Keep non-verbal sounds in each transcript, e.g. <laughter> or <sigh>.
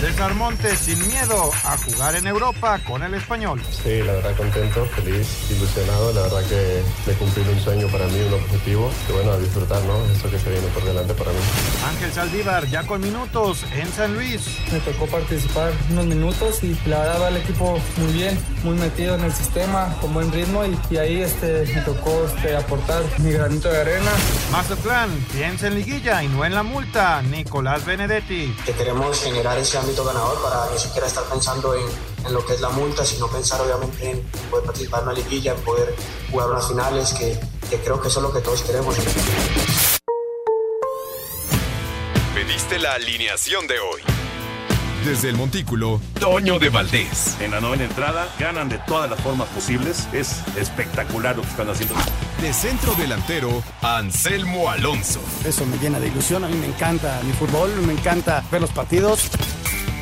César Montes sin miedo a jugar en Europa con el español. Sí, la verdad contento, feliz, ilusionado. La verdad que de cumplir un sueño para mí, un objetivo. Que bueno, a disfrutar, ¿no? Eso que se viene por delante para mí. Ángel Saldívar ya con minutos en San Luis. Me tocó participar unos minutos y la verdad va el equipo muy bien, muy metido en el sistema, con buen ritmo y, ahí este, me tocó este, aportar mi granito de arena. Mazatlán piensa en liguilla y no en la multa. Nicolás Benedetti. Que queremos generar ese ámbito ganador para ni siquiera estar pensando en, en lo que es la multa, sino pensar obviamente en poder participar en una liguilla, en poder jugar unas finales, que, que creo que eso es lo que todos queremos. Pediste la alineación de hoy. Desde el Montículo, Toño de Valdés. En la novena entrada ganan de todas las formas posibles. Es espectacular lo que están haciendo. De centro delantero, Anselmo Alonso. Eso me llena de ilusión. A mí me encanta mi fútbol, me encanta ver los partidos.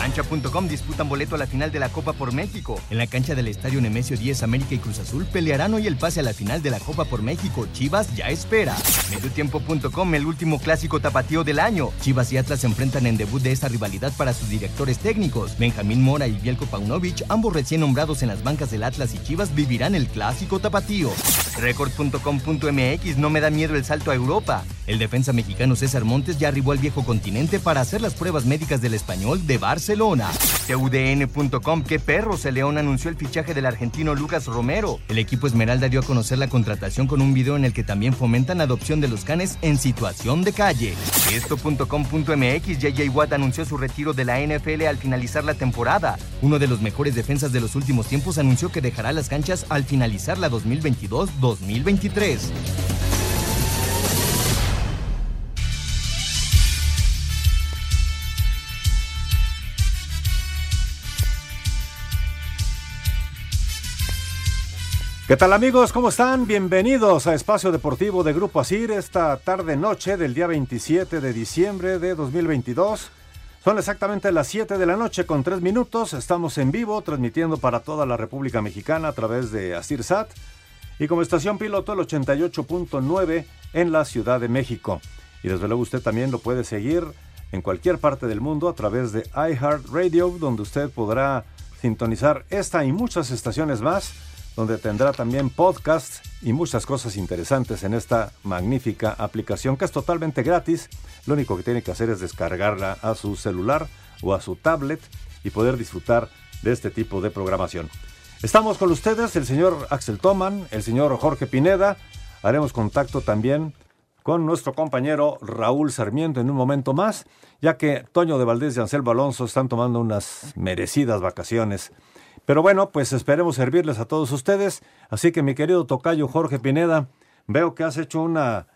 Cancha.com disputan boleto a la final de la Copa por México. En la cancha del Estadio Nemesio 10, América y Cruz Azul pelearán hoy el pase a la final de la Copa por México. Chivas ya espera. Mediotiempo.com, el último clásico tapatío del año. Chivas y Atlas se enfrentan en debut de esta rivalidad para sus directores técnicos. Benjamín Mora y Bielko Paunovic, ambos recién nombrados en las bancas del Atlas y Chivas, vivirán el clásico tapatío. Record.com.mx, no me da miedo el salto a Europa. El defensa mexicano César Montes ya arribó al viejo continente para hacer las pruebas médicas del español de Barcelona. TUDN.com, qué perros, el León anunció el fichaje del argentino Lucas Romero. El equipo Esmeralda dio a conocer la contratación con un video en el que también fomentan la adopción de los canes en situación de calle. Esto.com.mx, JJ Watt anunció su retiro de la NFL al finalizar la temporada. Uno de los mejores defensas de los últimos tiempos anunció que dejará las canchas al finalizar la 2022-2023. ¿Qué tal amigos? ¿Cómo están? Bienvenidos a Espacio Deportivo de Grupo Asir esta tarde noche del día 27 de diciembre de 2022. Son exactamente las 7 de la noche con 3 minutos. Estamos en vivo transmitiendo para toda la República Mexicana a través de Asir Sat y como estación piloto el 88.9 en la Ciudad de México. Y desde luego usted también lo puede seguir en cualquier parte del mundo a través de iHeartRadio donde usted podrá sintonizar esta y muchas estaciones más donde tendrá también podcasts y muchas cosas interesantes en esta magnífica aplicación que es totalmente gratis. Lo único que tiene que hacer es descargarla a su celular o a su tablet y poder disfrutar de este tipo de programación. Estamos con ustedes, el señor Axel Toman, el señor Jorge Pineda. Haremos contacto también con nuestro compañero Raúl Sarmiento en un momento más, ya que Toño de Valdés y Anselmo Alonso están tomando unas merecidas vacaciones pero bueno, pues esperemos servirles a todos ustedes. Así que mi querido tocayo Jorge Pineda, veo que has hecho una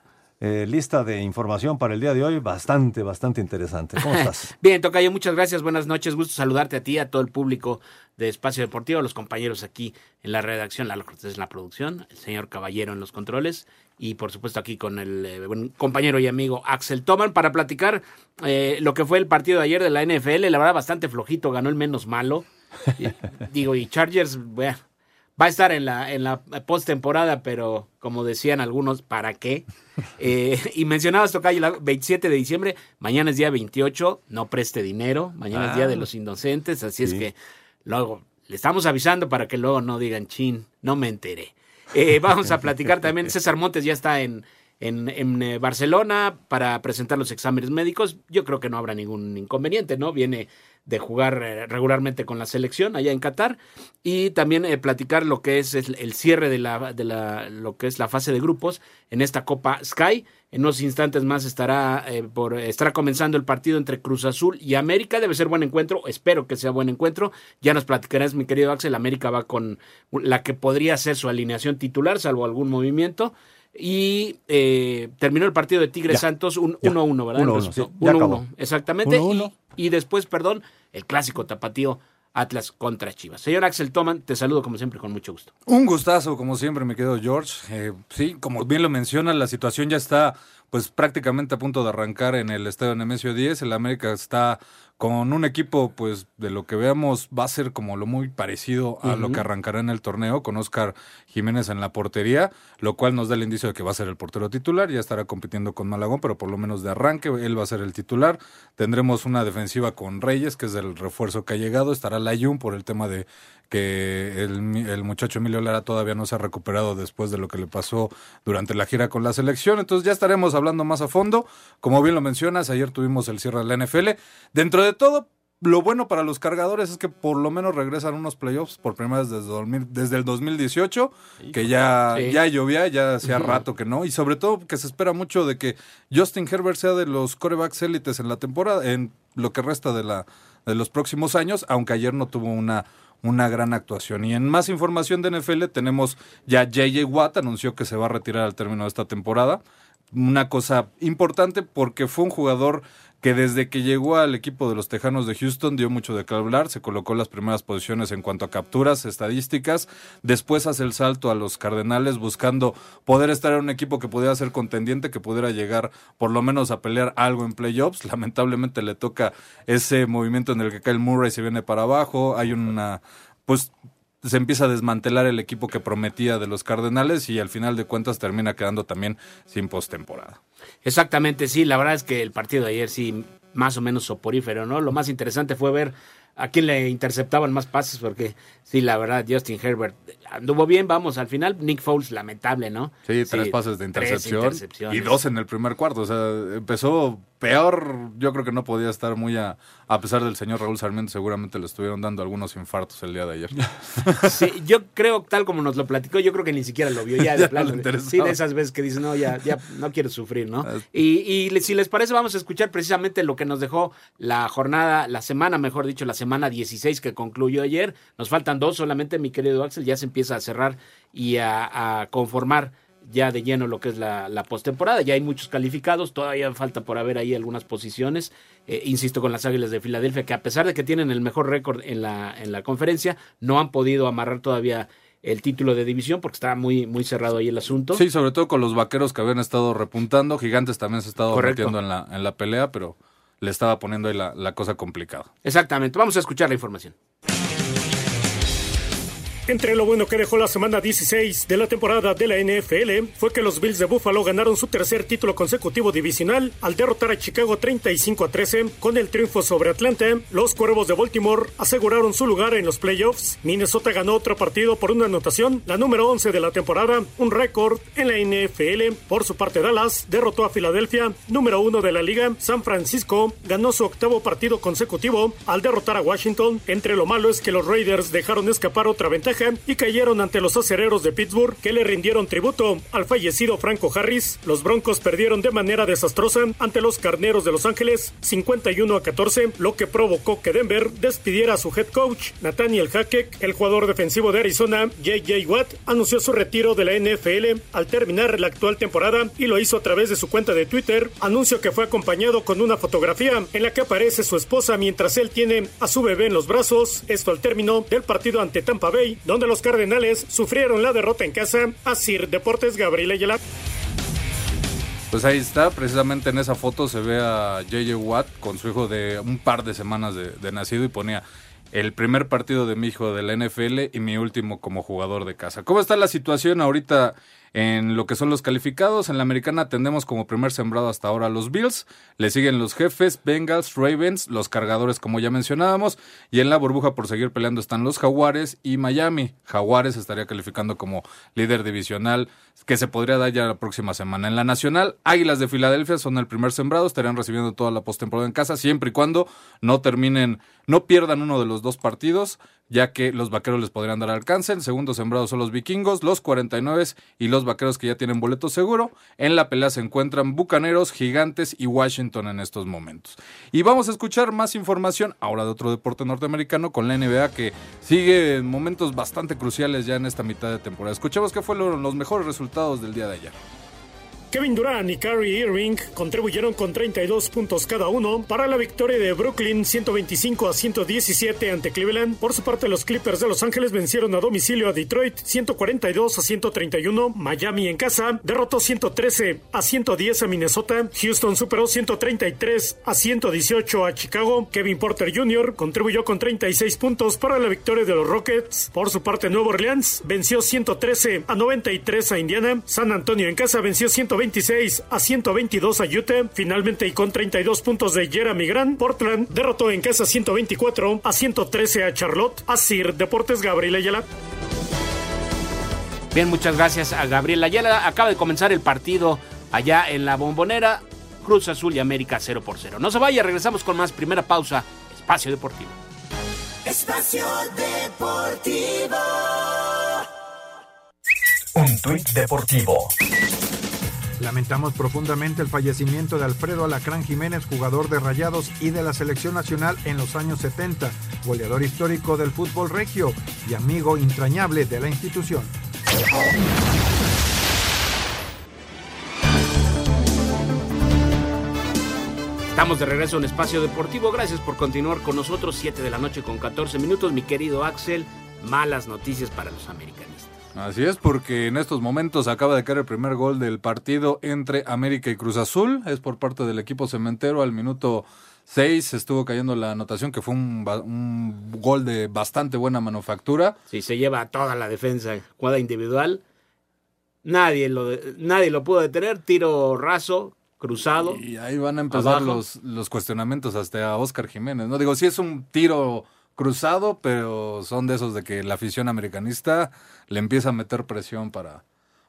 eh, lista de información para el día de hoy bastante, bastante interesante. ¿Cómo estás? <laughs> Bien, Tocayo, muchas gracias, buenas noches, gusto saludarte a ti, a todo el público de Espacio Deportivo, los compañeros aquí en la redacción, Lalo Cortés en la producción, el señor Caballero en los controles y por supuesto aquí con el eh, compañero y amigo Axel Toman para platicar eh, lo que fue el partido de ayer de la NFL, la verdad bastante flojito, ganó el menos malo. Digo, y Chargers va a estar en la, en la postemporada, pero como decían algunos, ¿para qué? Eh, y mencionabas, Tocayo, el 27 de diciembre, mañana es día 28, no preste dinero, mañana es día de ah. los inocentes, así es que luego le estamos avisando para que luego no digan, chin, no me enteré. Eh, vamos a platicar también, César Montes ya está en, en, en, eh, Barcelona para presentar los exámenes médicos. Yo creo que no habrá ningún inconveniente, ¿no? Viene de jugar eh, regularmente con la selección allá en Qatar y también eh, platicar lo que es el, cierre de la, de la lo que es la fase de grupos en esta Copa Sky. En unos instantes más estará eh, por estará comenzando el partido entre Cruz Azul y América. Debe ser buen encuentro. Espero que sea buen encuentro. Ya nos platicarás, mi querido Axel. América va con la que podría ser su alineación titular, salvo algún movimiento. Y terminó el partido de Tigres Santos 1-1, ¿verdad? 1-1, exactamente. Y, y, después, perdón, el clásico tapatío Atlas contra Chivas. Señor Axel Toman, te saludo como siempre con mucho gusto. Un gustazo, como siempre, me quedo George. Eh, sí, como bien lo menciona, la situación ya está pues prácticamente a punto de arrancar en el estadio Nemesio 10. El América está con un equipo, pues de lo que veamos, va a ser como lo muy parecido a lo que arrancará en el torneo, con Oscar Jiménez en la portería, lo cual nos da el indicio de que va a ser el portero titular, ya estará compitiendo con Malagón, pero por lo menos de arranque él va a ser el titular. Tendremos una defensiva con Reyes, que es el refuerzo que ha llegado, estará Layun por el tema de que el, el, muchacho Emilio Lara todavía no se ha recuperado después de lo que le pasó durante la gira con la selección. Entonces ya estaremos hablando más a fondo. Como bien lo mencionas, ayer tuvimos el cierre de la NFL. Dentro de todo, lo bueno para los cargadores es que por lo menos regresan unos playoffs por primera vez desde, desde el 2018, que ya, ya llovía, ya hacía rato que no, y sobre todo que se espera mucho de que Justin Herbert sea de los corebacks élites en la temporada, en lo que resta de, la, de los próximos años, aunque ayer no tuvo una una gran actuación. Y en más información de NFL tenemos ya JJ Watt anunció que se va a retirar al término de esta temporada. Una cosa importante porque fue un jugador que desde que llegó al equipo de los Tejanos de Houston dio mucho de qué hablar, se colocó las primeras posiciones en cuanto a capturas, estadísticas, después hace el salto a los Cardenales buscando poder estar en un equipo que pudiera ser contendiente, que pudiera llegar por lo menos a pelear algo en playoffs, <laughs> lamentablemente le toca ese movimiento en el que Kyle Murray se viene para abajo, hay una pues se empieza a desmantelar el equipo que prometía de los Cardenales y al final de cuentas termina quedando también sin postemporada. Exactamente, sí, la verdad es que el partido de ayer sí más o menos soporífero, ¿no? Lo más interesante fue ver a quién le interceptaban más pases porque sí, la verdad Justin Herbert anduvo bien, vamos, al final Nick Foles lamentable, ¿no? Sí, tres pases de intercepción y dos en el primer cuarto, o sea, empezó peor, yo creo que no podía estar muy a, a pesar del señor Raúl Sarmiento, seguramente le estuvieron dando algunos infartos el día de ayer. <laughs> Sí, yo creo, tal como nos lo platicó, yo creo que ni siquiera lo vio ya <laughs> de plano. Sí, de esas veces que dice, no, ya, ya no quiero sufrir, ¿no? Y, y si les parece, vamos a escuchar precisamente lo que nos dejó la jornada, la semana, mejor dicho, la semana 16 que concluyó ayer. Nos faltan dos solamente, mi querido Axel, ya se empieza a cerrar y a, conformar ya de lleno lo que es la, la postemporada. Ya hay muchos calificados, todavía falta por haber ahí algunas posiciones. Eh, insisto con las Águilas de Filadelfia, que a pesar de que tienen el mejor récord en la, en la conferencia, no han podido amarrar todavía el título de división porque está muy, muy cerrado ahí el asunto. Sí, sobre todo con los vaqueros que habían estado repuntando. Gigantes también se ha estado metiendo en la, en la pelea, pero le estaba poniendo ahí la, la cosa complicada. Exactamente. Vamos a escuchar la información. Entre lo bueno que dejó la semana 16 de la temporada de la NFL fue que los Bills de Buffalo ganaron su tercer título consecutivo divisional al derrotar a Chicago 35 a 13 con el triunfo sobre Atlanta. Los Cuervos de Baltimore aseguraron su lugar en los playoffs. Minnesota ganó otro partido por una anotación, la número 11 de la temporada, un récord en la NFL. Por su parte Dallas derrotó a Filadelfia, número 1 de la liga. San Francisco ganó su octavo partido consecutivo al derrotar a Washington. Entre lo malo es que los Raiders dejaron escapar otra ventaja y cayeron ante los acereros de Pittsburgh que le rindieron tributo al fallecido Franco Harris. Los Broncos perdieron de manera desastrosa ante los Carneros de Los Ángeles 51 a 14, lo que provocó que Denver despidiera a su head coach Nathaniel Hackett. El jugador defensivo de Arizona, J.J. Watt, anunció su retiro de la NFL al terminar la actual temporada y lo hizo a través de su cuenta de Twitter. Anuncio que fue acompañado con una fotografía en la que aparece su esposa mientras él tiene a su bebé en los brazos. Esto al término del partido ante Tampa Bay, donde los Cardenales sufrieron la derrota en casa a Sir Deportes Gabriel Ayala. Pues ahí está, precisamente en esa foto se ve a JJ Watt con su hijo de un par de semanas de, de nacido y ponía el primer partido de mi hijo de la NFL y mi último como jugador de casa. ¿Cómo está la situación ahorita en lo que son los calificados, en la americana tendemos como primer sembrado hasta ahora los Bills, le siguen los jefes, Bengals, Ravens, los cargadores como ya mencionábamos, y en la burbuja por seguir peleando están los Jaguares y Miami. Jaguares estaría calificando como líder divisional que se podría dar ya la próxima semana. En la nacional, Águilas de Filadelfia son el primer sembrado, estarían recibiendo toda la postemporada en casa, siempre y cuando no terminen, no pierdan uno de los dos partidos ya que los vaqueros les podrían dar alcance. El segundo sembrado son los vikingos, los 49 y los vaqueros que ya tienen boleto seguro. En la pelea se encuentran bucaneros, gigantes y Washington en estos momentos. Y vamos a escuchar más información ahora de otro deporte norteamericano con la NBA que sigue en momentos bastante cruciales ya en esta mitad de temporada. Escuchemos qué fueron los mejores resultados del día de ayer. Kevin Durant y Kyrie Irving contribuyeron con 32 puntos cada uno para la victoria de Brooklyn 125 a 117 ante Cleveland. Por su parte, los Clippers de Los Ángeles vencieron a domicilio a Detroit 142 a 131. Miami en casa derrotó 113 a 110 a Minnesota. Houston superó 133 a 118 a Chicago. Kevin Porter Jr. contribuyó con 36 puntos para la victoria de los Rockets. Por su parte, Nuevo Orleans venció 113 a 93 a Indiana. San Antonio en casa venció 126 a 122 a Utah. Finalmente y con 32 puntos de Jeremy Grant, Portland derrotó en casa 124 a 113 a Charlotte. Asir Deportes Gabriel Ayala. Bien, muchas gracias a Gabriel Ayala. Acaba de comenzar el partido allá en la bombonera. Cruz Azul y América 0 por 0. No se vaya, regresamos con más. Primera pausa, Espacio Deportivo. Espacio Deportivo. Un tuit deportivo. Lamentamos profundamente el fallecimiento de Alfredo Alacrán Jiménez, jugador de Rayados y de la selección nacional en los años 70, goleador histórico del fútbol regio y amigo entrañable de la institución. Estamos de regreso en Espacio Deportivo. Gracias por continuar con nosotros. 7 de la noche con 14 minutos. Mi querido Axel, malas noticias para los americanistas. Así es, porque en estos momentos acaba de caer el primer gol del partido entre América y Cruz Azul. Es por parte del equipo cementero. Al minuto 6 estuvo cayendo la anotación, que fue un, un gol de bastante buena manufactura. Sí, se lleva toda la defensa, jugada individual. Nadie lo, nadie lo pudo detener. Tiro raso, cruzado. Y ahí van a empezar los, los cuestionamientos hasta a Oscar Jiménez. No digo, sí es un tiro cruzado, pero son de esos de que la afición americanista le empieza a meter presión para,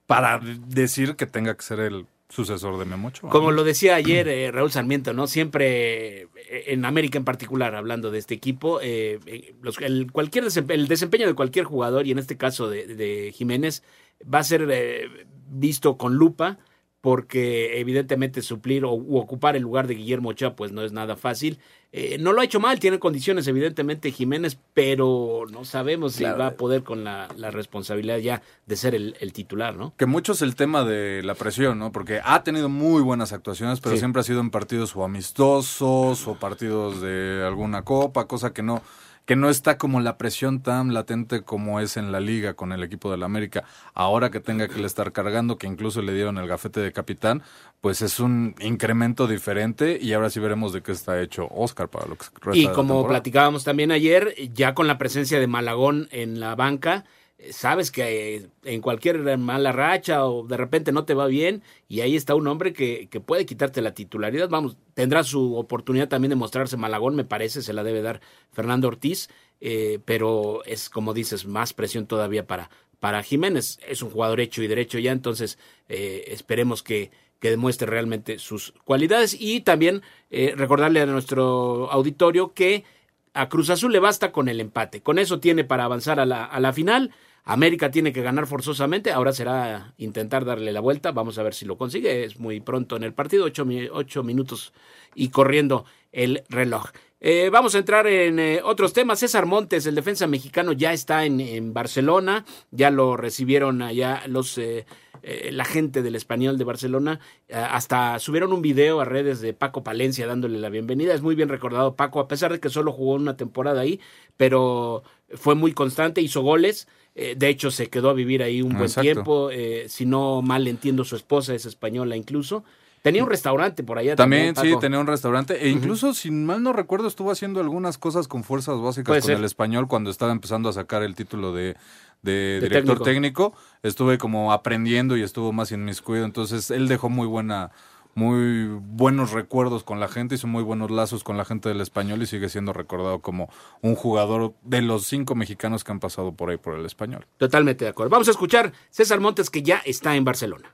para decir que tenga que ser el sucesor de Memocho. Como lo decía ayer eh, Raúl Sarmiento, ¿no? Siempre eh, en América en particular, hablando de este equipo, eh, los, el, cualquier el desempeño de cualquier jugador, y en este caso de, de Jiménez, va a ser eh, visto con lupa porque evidentemente suplir o u ocupar el lugar de Guillermo Ochoa pues no es nada fácil. Eh, no lo ha hecho mal, tiene condiciones evidentemente Jiménez, pero no sabemos Claro. si va a poder con la, la responsabilidad ya de ser el, el titular, ¿no? Que mucho es el tema de la presión, ¿no? Porque ha tenido muy buenas actuaciones, pero Sí. siempre ha sido en partidos o amistosos o partidos de alguna copa, cosa que no que no está como la presión tan latente como es en la liga con el equipo del América. Ahora que tenga que le estar cargando, que incluso le dieron el gafete de capitán, pues es un incremento diferente y ahora sí veremos de qué está hecho Oscar para lo que resta Y como platicábamos también ayer, ya con la presencia de Malagón en la banca, sabes que eh, en cualquier mala racha o de repente no te va bien y ahí está un hombre que, que puede quitarte la titularidad. Vamos, tendrá su oportunidad también de mostrarse Malagón, me parece, se la debe dar Fernando Ortiz, eh, pero es como dices, más presión todavía para, para Jiménez. Es un jugador hecho y derecho ya, entonces eh, esperemos que, que demuestre realmente sus cualidades y también eh, recordarle a nuestro auditorio que a Cruz Azul le basta con el empate. Con eso tiene para avanzar a la, a la final. América tiene que ganar forzosamente. Ahora será intentar darle la vuelta. Vamos a ver si lo consigue. Es muy pronto en el partido. Ocho, mi- ocho minutos y corriendo el reloj. Eh, vamos a entrar en eh, otros temas. César Montes, el defensa mexicano, ya está en, en Barcelona. Ya lo recibieron allá los eh, eh, la gente del español de Barcelona. Eh, hasta subieron un video a redes de Paco Palencia dándole la bienvenida. Es muy bien recordado Paco, a pesar de que solo jugó una temporada ahí, pero fue muy constante, hizo goles. Eh, de hecho, se quedó a vivir ahí un buen Exacto. tiempo. eh, si no mal entiendo, su esposa es española incluso. Tenía un restaurante por allá También, también. sí, tenía un restaurante e incluso, si mal no recuerdo, estuvo haciendo algunas cosas con fuerzas básicas Puede con ser. el español cuando estaba empezando a sacar el título de, de De director técnico. técnico. Estuve como aprendiendo y estuvo más inmiscuido. Entonces, él dejó muy buena muy buenos recuerdos con la gente, hizo muy buenos lazos con la gente del español y sigue siendo recordado como un jugador de los cinco mexicanos que han pasado por ahí por el español. Totalmente de acuerdo. Vamos a escuchar César Montes que ya está en Barcelona.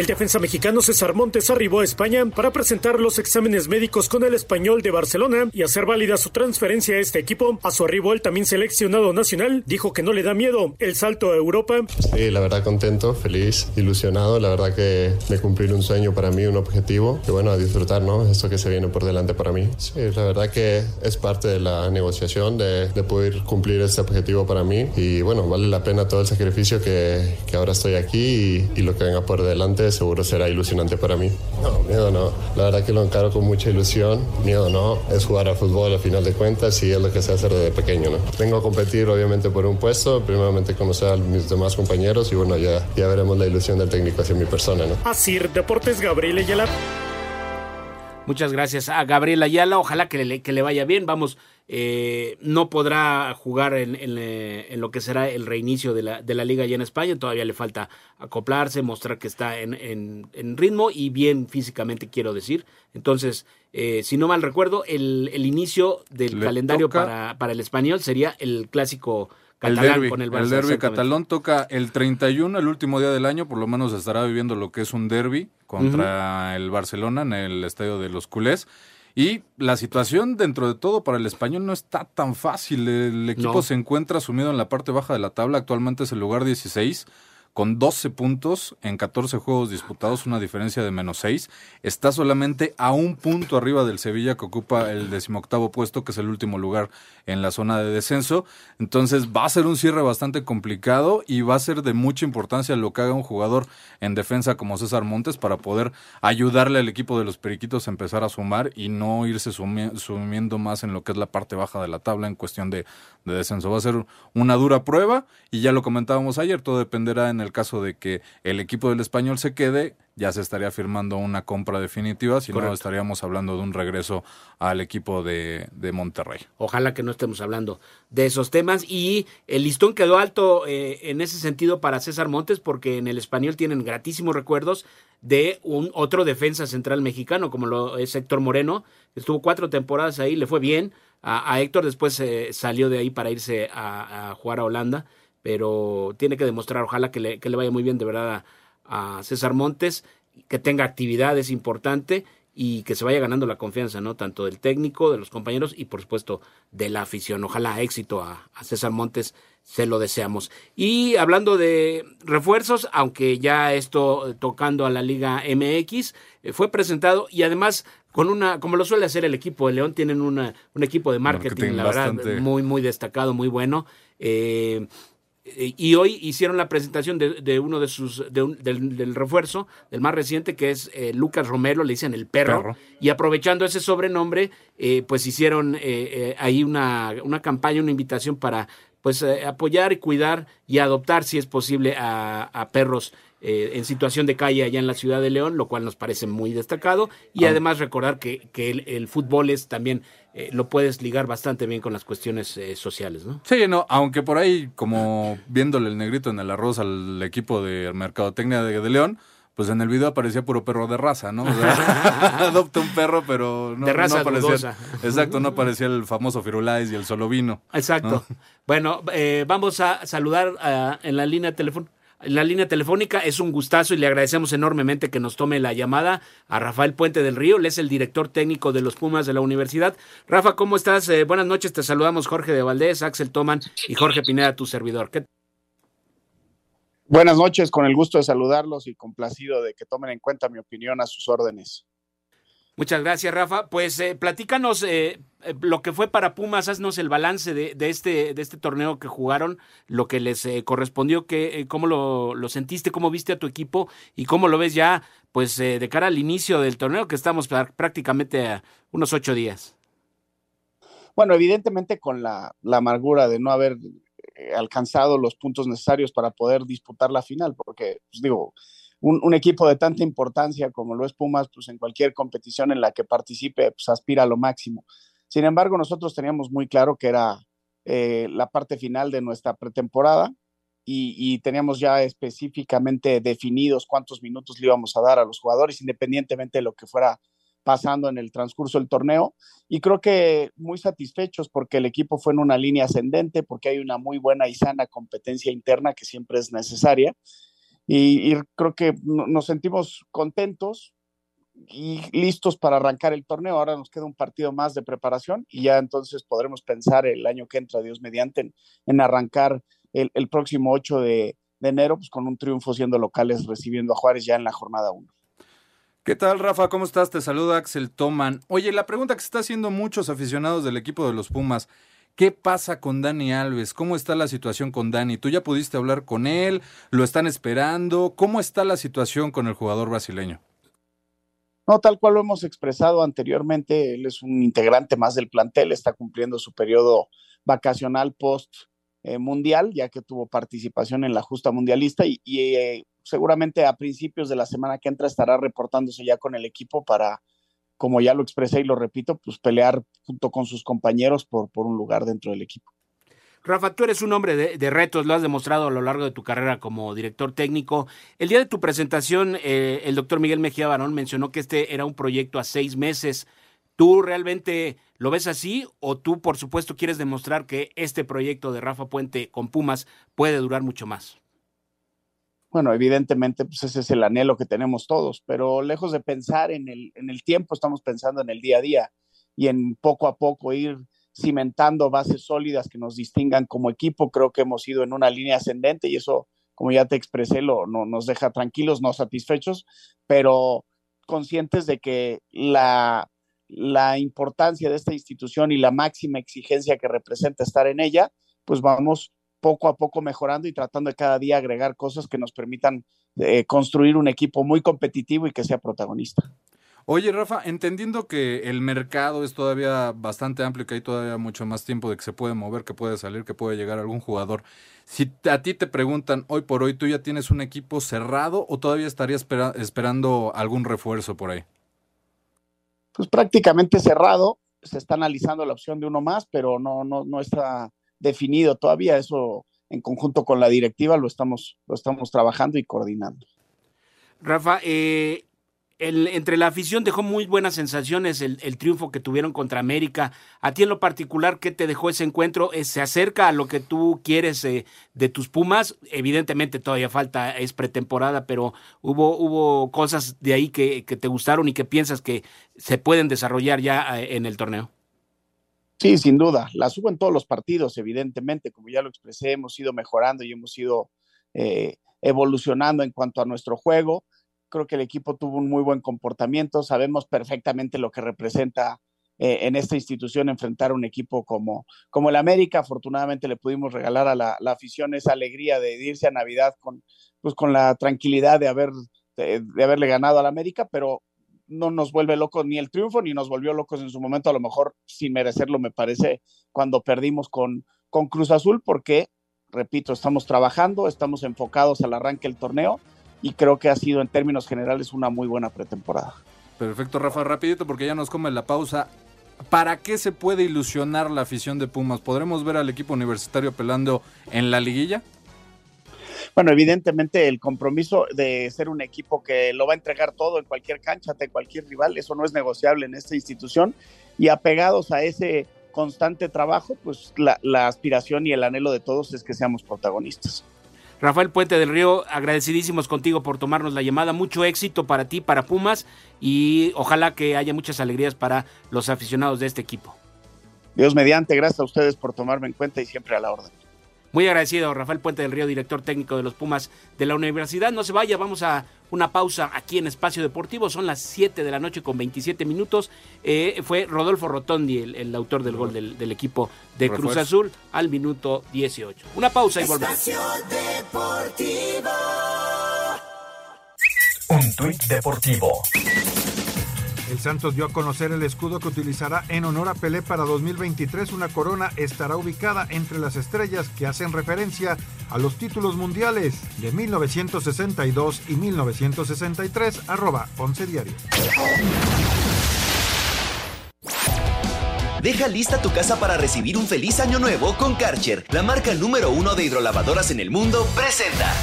El defensa mexicano César Montes arribó a España para presentar los exámenes médicos con el español de Barcelona y hacer válida su transferencia a este equipo. A su arribo, el también seleccionado nacional dijo que no le da miedo el salto a Europa. Sí, la verdad contento, feliz, ilusionado. La verdad que me cumplir un sueño para mí, un objetivo. Que bueno, a disfrutar, ¿no? Esto que se viene por delante para mí. Sí, la verdad que es parte de la negociación de, de poder cumplir este objetivo para mí. Y bueno, vale la pena todo el sacrificio que, que ahora estoy aquí y, y lo que venga por delante seguro será ilusionante para mí. No, miedo no. La verdad que lo encaro con mucha ilusión. Miedo no. Es jugar al fútbol al final de cuentas y es lo que se hace desde pequeño, ¿no? Vengo a competir obviamente por un puesto, primeramente conocer a mis demás compañeros y bueno, ya, ya veremos la ilusión del técnico hacia mi persona, ¿no? Asir Deportes Gabriel Ayala. Muchas gracias a Gabriel Ayala. Ojalá que le, que le vaya bien. Vamos, eh, no podrá jugar en, en, en, lo que será el reinicio de la, de la liga allá en España. Todavía le falta acoplarse, mostrar que está en, en ritmo y bien físicamente, quiero decir. Entonces, eh, si no mal recuerdo, el, el inicio del le calendario para, para el español sería el clásico catalán el derby, con el Barça. El derby catalán toca el 31, el último día del año, por lo menos estará viviendo lo que es un derby contra uh -huh. el Barcelona en el estadio de los culés. Y la situación dentro de todo para el español no está tan fácil. El equipo no. se encuentra sumido en la parte baja de la tabla, actualmente es el lugar 16 con 12 puntos en 14 juegos disputados, una diferencia de menos 6. Está solamente a un punto arriba del Sevilla, que ocupa el decimoctavo puesto, que es el último lugar en la zona de descenso. Entonces va a ser un cierre bastante complicado y va a ser de mucha importancia lo que haga un jugador en defensa como César Montes para poder ayudarle al equipo de los Periquitos a empezar a sumar y no irse sumi sumiendo más en lo que es la parte baja de la tabla en cuestión de, de descenso. Va a ser una dura prueba y ya lo comentábamos ayer, todo dependerá en el caso de que el equipo del español se quede, ya se estaría firmando una compra definitiva, si Correcto. no estaríamos hablando de un regreso al equipo de, de, Monterrey. Ojalá que no estemos hablando de esos temas y el listón quedó alto eh, en ese sentido para César Montes porque en el español tienen gratísimos recuerdos de un otro defensa central mexicano como lo es Héctor Moreno, estuvo cuatro temporadas ahí, le fue bien, a, a Héctor después eh, salió de ahí para irse a, a jugar a Holanda pero tiene que demostrar, ojalá que le, que le vaya muy bien de verdad a, a, César Montes, que tenga actividad, es importante, y que se vaya ganando la confianza, ¿no? Tanto del técnico, de los compañeros y por supuesto de la afición. Ojalá éxito a, a César Montes, se lo deseamos. Y hablando de refuerzos, aunque ya esto tocando a la Liga MX, eh, fue presentado y además con una, como lo suele hacer el equipo de León, tienen una, un equipo de marketing, marketing la bastante. verdad, muy, muy destacado, muy bueno. Eh, y hoy hicieron la presentación de, de uno de sus de un, del, del, refuerzo del más reciente que es eh, Lucas Romero le dicen el perro, perro. y aprovechando ese sobrenombre eh, pues hicieron eh, ahí una, una campaña una invitación para pues apoyar y cuidar y adoptar si es posible a, a perros en situación de calle allá en la ciudad de León, lo cual nos parece muy destacado. Y ah. además recordar que, que el, el, fútbol es también eh, lo puedes ligar bastante bien con las cuestiones eh, sociales, ¿no? Sí, no, aunque por ahí, como viéndole el negrito en el arroz al equipo de Mercadotecnia de, de León, pues en el video aparecía puro perro de raza, ¿no? O sea, <laughs> adopta un perro, pero no, de raza no aparecía. Exacto, no aparecía el famoso Firulais y el solo vino. Exacto. ¿no? Bueno, eh, vamos a saludar uh, en la línea telefónica la línea telefónica. Es un gustazo y le agradecemos enormemente que nos tome la llamada a Rafael Puente del Río. Él es el director técnico de los Pumas de la universidad. Rafa, ¿cómo estás? Eh, buenas noches, te saludamos Jorge de Valdés, Axel Toman y Jorge Pineda, tu servidor. ¿Qué... Buenas noches, con el gusto de saludarlos y complacido de que tomen en cuenta mi opinión a sus órdenes. Muchas gracias, Rafa. Pues eh, platícanos eh, eh, lo que fue para Pumas, haznos el balance de, este, de este torneo que jugaron, lo que les eh, correspondió, que, eh, cómo lo, lo, sentiste, cómo viste a tu equipo y cómo lo ves ya pues de cara al inicio del torneo, que estamos prácticamente a unos ocho días. Bueno, evidentemente con la, la amargura de no haber alcanzado los puntos necesarios para poder disputar la final, porque, pues digo, un, equipo de tanta importancia como lo es Pumas, pues en cualquier competición en la que participe, pues aspira a lo máximo. Sin embargo, nosotros teníamos muy claro que era eh, la parte final de nuestra pretemporada y, y, teníamos ya específicamente definidos cuántos minutos le íbamos a dar a los jugadores, independientemente de lo que fuera pasando en el transcurso del torneo. Y creo que muy satisfechos porque el equipo fue en una línea ascendente, porque hay una muy buena y sana competencia interna que siempre es necesaria y, creo que nos sentimos contentos y listos para arrancar el torneo. Ahora nos queda un partido más de preparación y ya entonces podremos pensar el año que entra, Dios mediante, en, arrancar el, próximo 8 de, de enero pues, con un triunfo siendo locales recibiendo a Juárez ya en la jornada 1. ¿Qué tal, Rafa? ¿Cómo estás? Te saluda Axel Toman. Oye, la pregunta que se está haciendo muchos aficionados del equipo de los Pumas, ¿qué pasa con Dani Alves? ¿Cómo está la situación con Dani? ¿Tú ya pudiste hablar con él? ¿Lo están esperando? ¿Cómo está la situación con el jugador brasileño? No, tal cual lo hemos expresado anteriormente, él es un integrante más del plantel, está cumpliendo su periodo vacacional post eh, mundial, ya que tuvo participación en la justa mundialista y, eh, seguramente a principios de la semana que entra estará reportándose ya con el equipo para, como ya lo expresé y lo repito, pues pelear junto con sus compañeros por, por un lugar dentro del equipo. Rafa, tú eres un hombre de, retos, lo has demostrado a lo largo de tu carrera como director técnico. El día de tu presentación, eh, el doctor Miguel Mejía Barón mencionó que este era un proyecto a seis meses. ¿Tú realmente lo ves así o tú, por supuesto, quieres demostrar que este proyecto de Rafa Puente con Pumas puede durar mucho más? Bueno, evidentemente, pues ese es el anhelo que tenemos todos, pero lejos de pensar en el, en el tiempo, estamos pensando en el día a día y en poco a poco ir cimentando bases sólidas que nos distingan como equipo. Creo que hemos ido en una línea ascendente y eso, como ya te expresé, lo, no, nos deja tranquilos, no satisfechos, pero conscientes de que la, la importancia de esta institución y la máxima exigencia que representa estar en ella, pues vamos poco a poco mejorando y tratando de cada día agregar cosas que nos permitan eh, construir un equipo muy competitivo y que sea protagonista. Oye, Rafa, entendiendo que el mercado es todavía bastante amplio, que hay todavía mucho más tiempo de que se puede mover, que puede salir, que puede llegar algún jugador. Si a ti te preguntan hoy por hoy, ¿tú ya tienes un equipo cerrado o todavía estarías esperando algún refuerzo por ahí? Pues prácticamente cerrado. Se está analizando la opción de uno más, pero no, no, no está definido todavía. Eso en conjunto con la directiva lo estamos, lo estamos trabajando y coordinando. Rafa, eh, entre la afición dejó muy buenas sensaciones el, triunfo que tuvieron contra América. A ti en lo particular, ¿qué te dejó ese encuentro? Eh, ¿Se acerca a lo que tú quieres eh, de tus Pumas? Evidentemente todavía falta, es pretemporada, pero hubo, hubo cosas de ahí que te gustaron y que piensas que se pueden desarrollar ya en el torneo. Sí, sin duda. La subo en todos los partidos, evidentemente. Como ya lo expresé, hemos ido mejorando y hemos ido eh, evolucionando en cuanto a nuestro juego. Creo que el equipo tuvo un muy buen comportamiento. Sabemos perfectamente lo que representa eh, en esta institución enfrentar un equipo como, como el América. Afortunadamente le pudimos regalar a la, afición esa alegría de irse a Navidad con, pues, con la tranquilidad de, haber, de haberle ganado al América, pero no nos vuelve locos ni el triunfo, ni nos volvió locos en su momento, a lo mejor sin merecerlo, me parece, cuando perdimos con, con Cruz Azul, porque, repito, estamos trabajando, estamos enfocados al arranque del torneo y creo que ha sido en términos generales una muy buena pretemporada. Perfecto, Rafa, rapidito porque ya nos come la pausa. ¿Para qué se puede ilusionar la afición de Pumas? ¿Podremos ver al equipo universitario pelando en la liguilla? Bueno, evidentemente el compromiso de ser un equipo que lo va a entregar todo en cualquier cancha ante cualquier rival, eso no es negociable en esta institución y apegados a ese constante trabajo, pues la, aspiración y el anhelo de todos es que seamos protagonistas. Rafael Puente del Río, agradecidísimos contigo por tomarnos la llamada. Mucho éxito para ti, para Pumas y ojalá que haya muchas alegrías para los aficionados de este equipo. Dios mediante, gracias a ustedes por tomarme en cuenta y siempre a la orden. Muy agradecido, Rafael Puente del Río, director técnico de los Pumas de la universidad. No se vaya, vamos a una pausa aquí en Espacio Deportivo. Son las 7 de la noche con 27 minutos. Eh, fue Rodolfo Rotondi, el, autor del gol del, equipo de Cruz Azul, al minuto 18. Una pausa y volvemos. Espacio Deportivo. Un tuit deportivo. El Santos dio a conocer el escudo que utilizará en honor a Pelé para 2023. Una corona estará ubicada entre las estrellas que hacen referencia a los títulos mundiales de 1962 y 1963. Arroba 11 Diario. Deja lista tu casa para recibir un feliz año nuevo con Karcher, la marca número uno de hidrolavadoras en el mundo, presenta.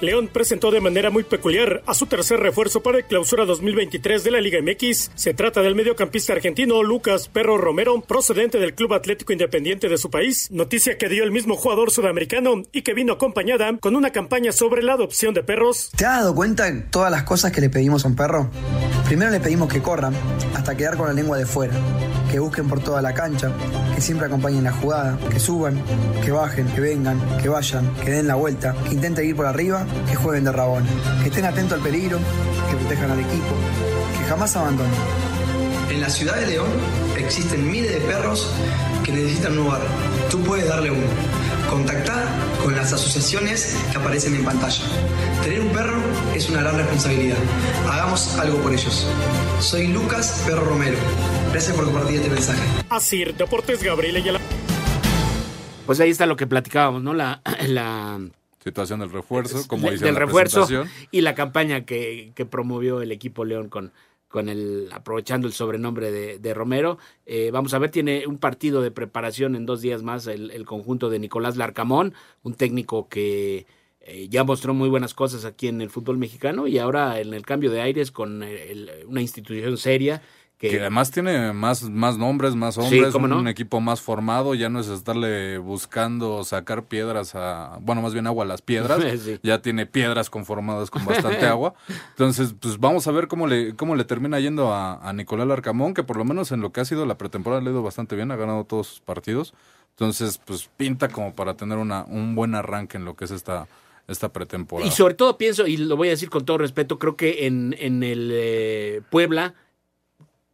León presentó de manera muy peculiar a su tercer refuerzo para el clausura 2023 de la Liga MX. Se trata del mediocampista argentino Lucas Perro Romero, procedente del Club Atlético Independiente de su país. Noticia que dio el mismo jugador sudamericano y que vino acompañada con una campaña sobre la adopción de perros. ¿Te has dado cuenta de todas las cosas que le pedimos a un perro? Primero le pedimos que corran hasta quedar con la lengua de fuera, que busquen por toda la cancha, que siempre acompañen la jugada, que suban, que bajen, que vengan, que vayan, que den la vuelta, que intenten ir por arriba, que jueguen de rabón, que estén atentos al peligro, que protejan al equipo, que jamás abandonen. En la ciudad de León existen miles de perros que necesitan un hogar. Tú puedes darle uno. Contactar con las asociaciones que aparecen en pantalla. Tener un perro es una gran responsabilidad. Hagamos algo por ellos. Soy Lucas Perro Romero. Gracias por compartir este mensaje. Así, Deportes Gabriel. Pues ahí está lo que platicábamos, ¿no? La, la situación del refuerzo, como dice del la refuerzo y la campaña que, que promovió el equipo León con, con el aprovechando el sobrenombre de, de Romero. Eh, vamos a ver, tiene un partido de preparación en dos días más el, el conjunto de Nicolás Larcamón, un técnico que eh, ya mostró muy buenas cosas aquí en el fútbol mexicano y ahora en el cambio de aires con el- una institución seria que, Que además tiene más, más nombres, más hombres, ¿cómo un, no? un equipo más formado, ya no es estarle buscando sacar piedras a, bueno, más bien agua a las piedras, <laughs> Sí. ya tiene piedras conformadas con bastante agua. Entonces, pues vamos a ver cómo le, cómo le termina yendo a, a Nicolás Larcamón, que por lo menos en lo que ha sido la pretemporada le ha ido bastante bien, ha ganado todos sus partidos. Entonces, pues pinta como para tener una, un buen arranque en lo que es esta, esta pretemporada. Y sobre todo pienso, y lo voy a decir con todo respeto, creo que en, en el eh, Puebla,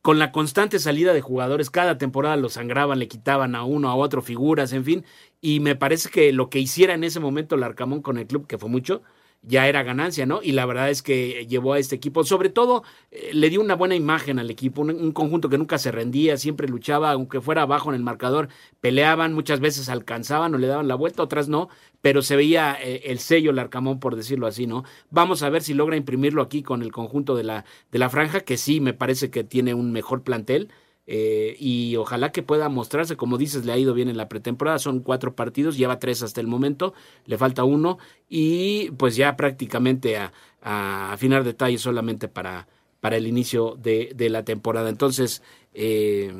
con la constante salida de jugadores, cada temporada los sangraban, le quitaban a uno, a otro figuras, en fin, y me parece que lo que hiciera en ese momento el Arcamón con el club, que fue mucho, ya era ganancia, ¿no? Y la verdad es que llevó a este equipo, sobre todo eh, le dio una buena imagen al equipo, un conjunto que nunca se rendía, siempre luchaba, aunque fuera abajo en el marcador, peleaban, muchas veces alcanzaban o le daban la vuelta, otras no, pero se veía eh, el sello Larcamón, por decirlo así, ¿no? Vamos a ver si logra imprimirlo aquí con el conjunto de la, de la franja, que sí me parece que tiene un mejor plantel. eh, y ojalá que pueda mostrarse, como dices, le ha ido bien en la pretemporada, son cuatro partidos, lleva tres hasta el momento, le falta uno, y pues ya prácticamente a, a afinar detalles solamente para, para el inicio de, de la temporada. Entonces, eh,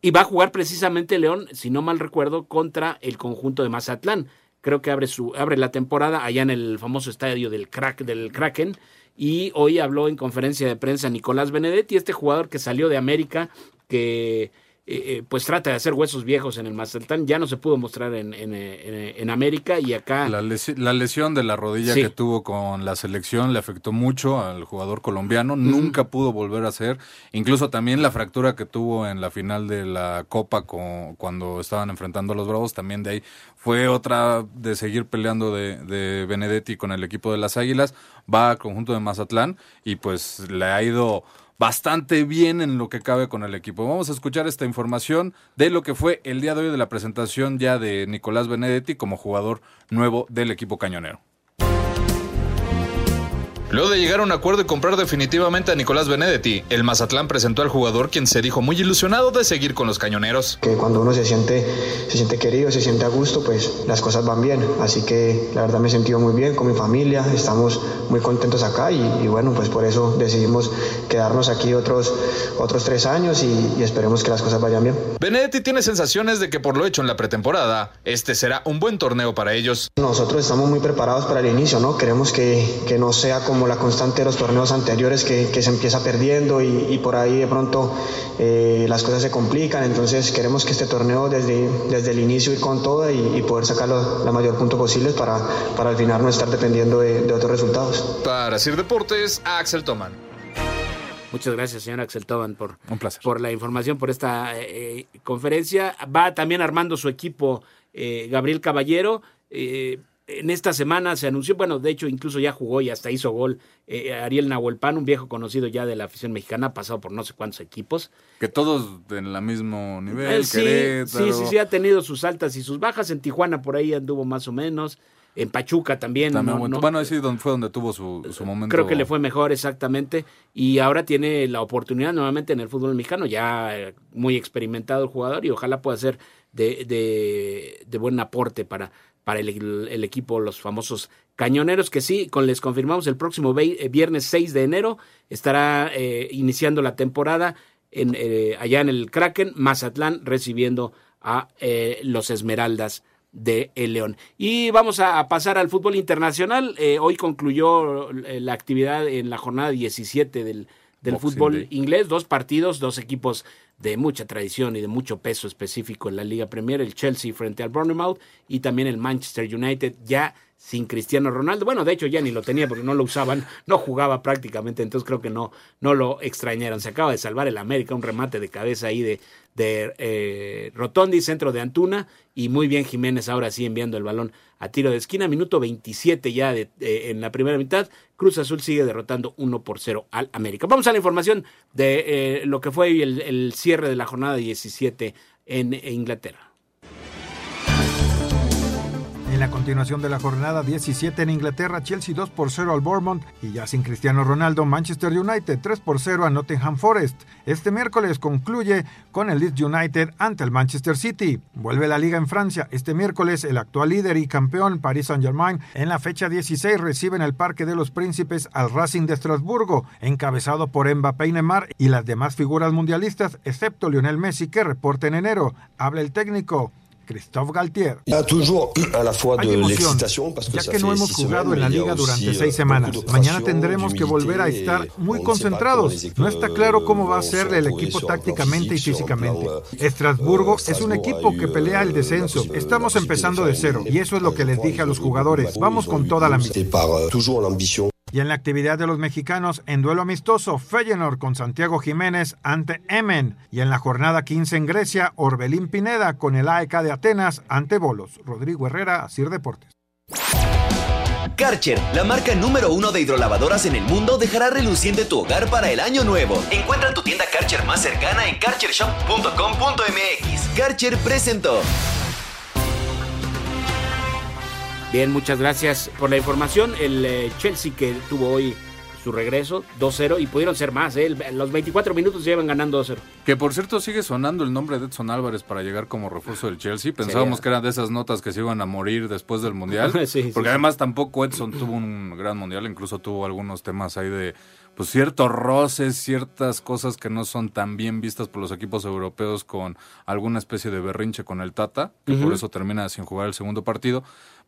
y va a jugar precisamente León, si no mal recuerdo, contra el conjunto de Mazatlán. Creo que abre su abre la temporada allá en el famoso estadio del crack del Kraken. Y hoy habló en conferencia de prensa Nicolás Benedetti, este jugador que salió de América que eh, eh, pues trata de hacer huesos viejos en el Mazatlán, ya no se pudo mostrar en, en, en- en América y acá La, lesi- la lesión de la rodilla Sí. que tuvo con la selección le afectó mucho al jugador colombiano, nunca pudo volver a hacer, incluso también la fractura que tuvo en la final de la Copa con- cuando estaban enfrentando a los Bravos, también de ahí fue otra de seguir peleando de, de Benedetti con el equipo de las Águilas, va al conjunto de Mazatlán y pues le ha ido bastante bien en lo que cabe con el equipo. Vamos a escuchar esta información de lo que fue el día de hoy de la presentación ya de Nicolás Benedetti como jugador nuevo del equipo cañonero. Luego de llegar a un acuerdo y comprar definitivamente a Nicolás Benedetti, el Mazatlán presentó al jugador quien se dijo muy ilusionado de seguir con los cañoneros. que cuando uno se siente, se siente querido, se siente a gusto, pues las cosas van bien. Así que la verdad me he sentido muy bien con mi familia, estamos muy contentos acá y, y bueno, pues por eso decidimos quedarnos aquí otros, otros tres años y, y esperemos que las cosas vayan bien. Benedetti tiene sensaciones de que por lo hecho en la pretemporada, este será un buen torneo para ellos. Nosotros estamos muy preparados para el inicio, ¿no? Queremos que, que no sea como la constante de los torneos anteriores, que, que se empieza perdiendo y, y por ahí de pronto eh, las cosas se complican. Entonces queremos que este torneo desde, desde el inicio ir con todo y, y poder sacarlo la mayor punto posible para, para al final no estar dependiendo de, de otros resultados. Para Sir Deportes, Axel Toman. Muchas gracias, señor Axel Toban, por, Un placer. por la información, por esta eh, eh, conferencia. Va también armando su equipo eh, Gabriel Caballero. Eh, en esta semana se anunció, bueno, de hecho incluso ya jugó y hasta hizo gol eh, Ariel Nahuelpan, un viejo conocido ya de la afición mexicana, ha pasado por no sé cuántos equipos. Que todos en el mismo nivel, Él sí, Querétaro. sí, sí, sí, ha tenido sus altas y sus bajas. En Tijuana por ahí anduvo más o menos. En Pachuca también. También no- bueno, no- bueno, ahí sí donde fue donde tuvo su, su momento. Creo que le fue mejor, exactamente. Y ahora tiene la oportunidad nuevamente en el fútbol mexicano, ya eh, muy experimentado el jugador y ojalá pueda ser de, de, de buen aporte para, para el, el equipo, los famosos cañoneros, que sí, con les confirmamos el próximo eh, viernes 6 de enero estará eh, iniciando la temporada en, eh, allá en el Kraken, Mazatlán recibiendo a eh, los Esmeraldas de El León. Y vamos a, pasar al fútbol internacional. Eh, hoy concluyó la actividad en la jornada 17 del, del fútbol Day. inglés. Dos partidos, dos equipos de mucha tradición y de mucho peso específico en la Liga Premier. El Chelsea frente al Bournemouth y también el Manchester United ya sin Cristiano Ronaldo. Bueno, de hecho ya ni lo tenía porque no lo usaban, no jugaba prácticamente, entonces creo que no, no lo extrañaron. Se acaba de salvar el América, un remate de cabeza ahí de, de eh, Rotondi, centro de Antuna, y muy bien Jiménez ahora sí enviando el balón a tiro de esquina, minuto 27 ya de, eh, en la primera mitad. Cruz Azul sigue derrotando 1 por 0 al América. Vamos a la información de eh, lo que fue el, el cierre de la jornada 17 en Inglaterra. En la continuación de la jornada 17 en Inglaterra, Chelsea 2 por 0 al Bournemouth y ya sin Cristiano Ronaldo, Manchester United 3 por 0 a Nottingham Forest. Este miércoles concluye con el Leeds United ante el Manchester City. Vuelve la liga en Francia. Este miércoles el actual líder y campeón Paris Saint-Germain en la fecha 16 recibe en el Parque de los Príncipes al Racing de Estrasburgo, encabezado por Mbappé y Neymar y las demás figuras mundialistas, excepto Lionel Messi que reporta en enero. Habla el técnico. Christophe Galtier. Hay emoción, ya que no hemos jugado en la liga durante seis euh, semanas. Mañana tendremos que volver a estar muy concentrados. No está claro cómo va a ser se el equipo tácticamente y físicamente. euh, Estrasburgo es un equipo que pelea el euh, descenso. Estamos empezando de cero y eso es lo que les dije a los jugadores. Vamos con toda la ambición. Y en la actividad de los mexicanos, en duelo amistoso, Feyenoord con Santiago Jiménez ante Emen. Y en la jornada 15 en Grecia, Orbelín Pineda con el AEK de Atenas ante Bolos. Rodrigo Herrera, Asir Deportes. Karcher, la marca número uno de hidrolavadoras en el mundo, dejará reluciente tu hogar para el año nuevo. Encuentra tu tienda Karcher más cercana en karchershop.com.mx. Karcher presentó. Bien, muchas gracias por la información. El eh, Chelsea que tuvo hoy su regreso, 2-0, y pudieron ser más. ¿eh? Los 24 minutos llevan ganando 2-0. Que por cierto sigue sonando el nombre de Edson Álvarez para llegar como refuerzo del Chelsea. Pensábamos Sería- que eran de esas notas que se iban a morir después del Mundial. <laughs> Sí, porque sí. además tampoco Edson tuvo un gran Mundial, incluso tuvo algunos temas ahí de pues ciertos roces, ciertas cosas que no son tan bien vistas por los equipos europeos con alguna especie de berrinche con el Tata, que Ujú. por eso termina sin jugar el segundo partido.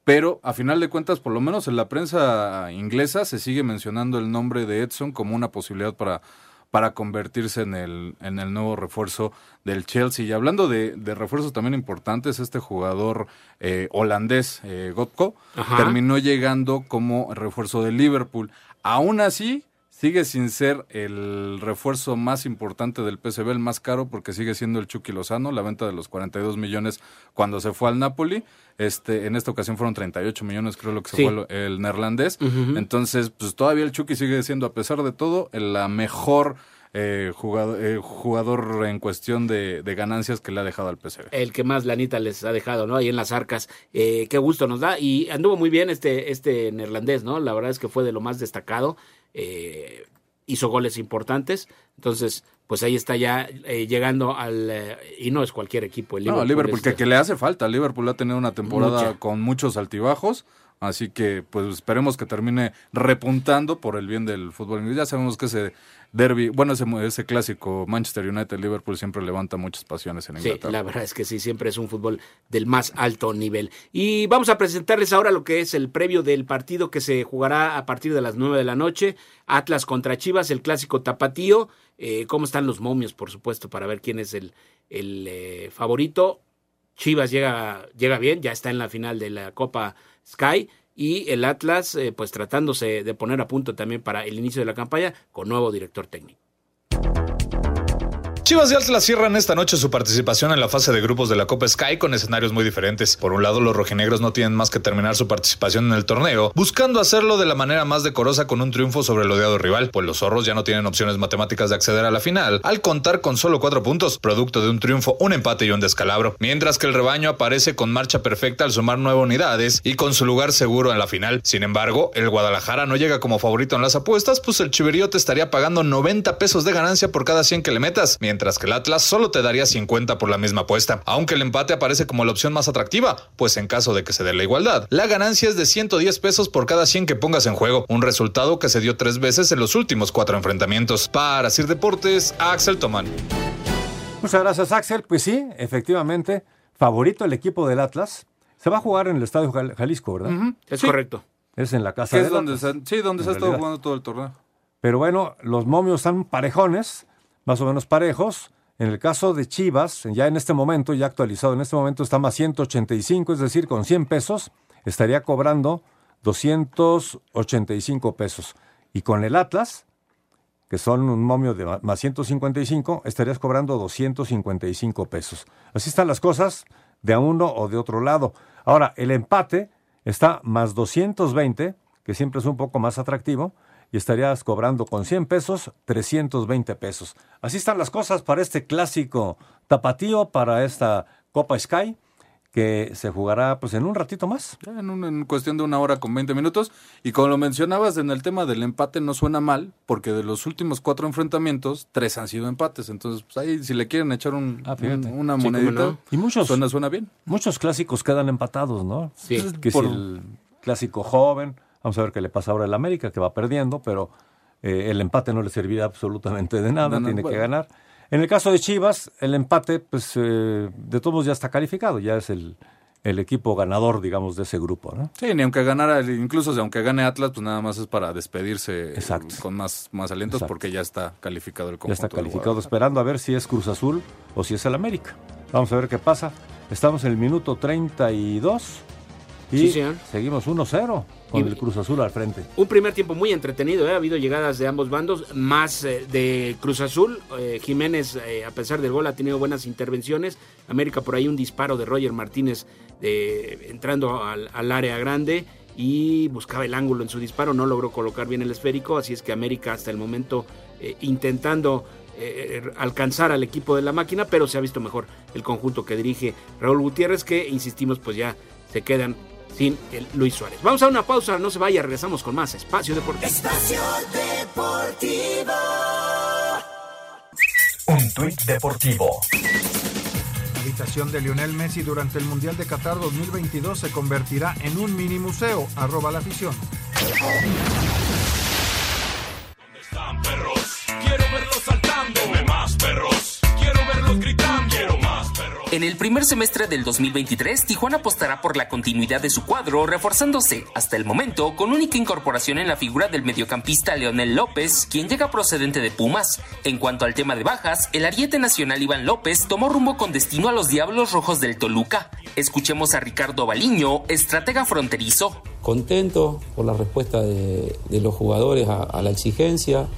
Pero a final de cuentas, por lo menos en la prensa inglesa, se sigue mencionando el nombre de Edson como una posibilidad para, para convertirse en el, en el nuevo refuerzo del Chelsea. Y hablando de, de refuerzos también importantes, este jugador eh, holandés, eh, Gotko, terminó llegando como refuerzo del Liverpool. Aún así, sigue sin ser el refuerzo más importante del PSV, el más caro, porque sigue siendo el Chucky Lozano, la venta de los 42 millones cuando se fue al Napoli. Este, en esta ocasión fueron 38 millones, creo lo que se Sí. fue el, el neerlandés. Entonces, pues todavía el Chucky sigue siendo, a pesar de todo, el- la mejor eh, jugador, eh, jugador en cuestión de, de ganancias que le ha dejado al PSV. El que más lanita les ha dejado, ¿no? Ahí en las arcas. Eh, qué gusto nos da. Y anduvo muy bien este, este neerlandés, ¿no? La verdad es que fue de lo más destacado. Eh, hizo goles importantes. Entonces, pues ahí está ya eh, llegando al... eh, y no es cualquier equipo. El No, Liverpool, es- que, que le hace falta. Liverpool ha tenido una temporada Mucha. con muchos altibajos. Así que, pues esperemos que termine repuntando por el bien del fútbol inglés. Ya sabemos que ese derby, bueno, ese, ese clásico Manchester United-Liverpool siempre levanta muchas pasiones en Sí, Inglaterra. la verdad es que sí, siempre es un fútbol del más alto nivel. Y vamos a presentarles ahora lo que es el previo del partido que se jugará a partir de las 9 de la noche. Atlas contra Chivas, el clásico tapatío. Eh, ¿Cómo están los momios, por supuesto, para ver quién es el, el eh, favorito? Chivas llega, llega bien, ya está en la final de la Copa Sky. Y el Atlas, eh, pues tratándose de poner a punto también para el inicio de la campaña con nuevo director técnico. Chivas y Atlas cierran esta noche su participación en la fase de grupos de la Copa Sky con escenarios muy diferentes. Por un lado, los rojinegros no tienen más que terminar su participación en el torneo, buscando hacerlo de la manera más decorosa con un triunfo sobre el odiado rival, pues los zorros ya no tienen opciones matemáticas de acceder a la final, al contar con solo cuatro puntos, producto de un triunfo, un empate y un descalabro. Mientras que el rebaño aparece con marcha perfecta al sumar nueve unidades y con su lugar seguro en la final. Sin embargo, el Guadalajara no llega como favorito en las apuestas, pues el Chiveriote estaría pagando 90 pesos de ganancia por cada 100 que le metas, mientras que el Atlas solo te daría 50 por la misma apuesta, aunque el empate aparece como la opción más atractiva, pues en caso de que se dé la igualdad, la ganancia es de 110 pesos por cada 100 que pongas en juego, un resultado que se dio tres veces en los últimos cuatro enfrentamientos. Para Sir Deportes, Axel Tomán. Muchas gracias, Axel. Pues sí, efectivamente, favorito el equipo del Atlas. Se va a jugar en el Estadio Jalisco, ¿verdad? Es correcto. Es en la casa de donde se, Sí, donde se ha estado jugando todo el torneo. Pero bueno, los momios están parejones, más o menos parejos. En el caso de Chivas, ya en este momento, ya actualizado, en este momento está más 185, es decir, con 100 pesos estaría cobrando 285 pesos. Y con el Atlas, que son un momio de más 155, estarías cobrando 255 pesos. Así están las cosas de a uno o de otro lado. Ahora, el empate está más 220, que siempre es un poco más atractivo, y estarías cobrando con 100 pesos 320 pesos. Así están las cosas para este clásico tapatío, para esta Copa Sky que se jugará pues en un ratito más. En, cuestión de una hora con 20 minutos. Y como lo mencionabas, en el tema del empate no suena mal, porque de los últimos cuatro enfrentamientos, tres han sido empates. Entonces, pues ahí si le quieren echar un, ah, una monedita, y muchos, suena, suena bien. Muchos clásicos quedan empatados, ¿no? Sí. que si el clásico joven, vamos a ver qué le pasa ahora al América, que va perdiendo, pero eh, el empate no le servirá absolutamente de nada, tiene que ganar. En el caso de Chivas, el empate, pues eh, de todos modos ya está calificado, ya es el, el equipo ganador, digamos, de ese grupo, ¿no? Sí, ni aunque ganara, incluso si aunque gane Atlas, pues nada más es para despedirse con más, más alientos porque ya está calificado el conjunto. Ya está calificado, esperando a ver si es Cruz Azul o si es el América. Vamos a ver qué pasa. Estamos en el minuto 32 y seguimos 1-0 con el Cruz Azul al frente. Un primer tiempo muy entretenido, ¿eh? ha habido llegadas de ambos bandos, más eh, de Cruz Azul. Eh, Jiménez, a pesar del gol, ha tenido buenas intervenciones. América por ahí un disparo de Roger Martínez entrando al, área grande y buscaba el ángulo en su disparo, no logró colocar bien el esférico, así es que América hasta el momento intentando alcanzar al equipo de la máquina, pero se ha visto mejor el conjunto que dirige Raúl Gutiérrez, que insistimos, pues ya se quedan sin el Luis Suárez. Vamos a una pausa, no se vaya, regresamos con más Espacio Deportivo. Espacio Deportivo. Un tuit deportivo. La habitación de Lionel Messi durante el Mundial de Qatar 2022 se convertirá en un mini museo. Arroba la afición. ¿Dónde están perros? Quiero verlos saltando. más perros. Quiero verlos gritando. En el primer semestre del 2023, Tijuana apostará por la continuidad de su cuadro, reforzándose, hasta el momento, con única incorporación en la figura del mediocampista Leonel López, quien llega procedente de Pumas. En cuanto al tema de bajas, el ariete nacional Iván López tomó rumbo con destino a los Diablos Rojos del Toluca. Escuchemos a Ricardo Baliño, estratega fronterizo. Contento por la respuesta de, los jugadores a, la exigencia,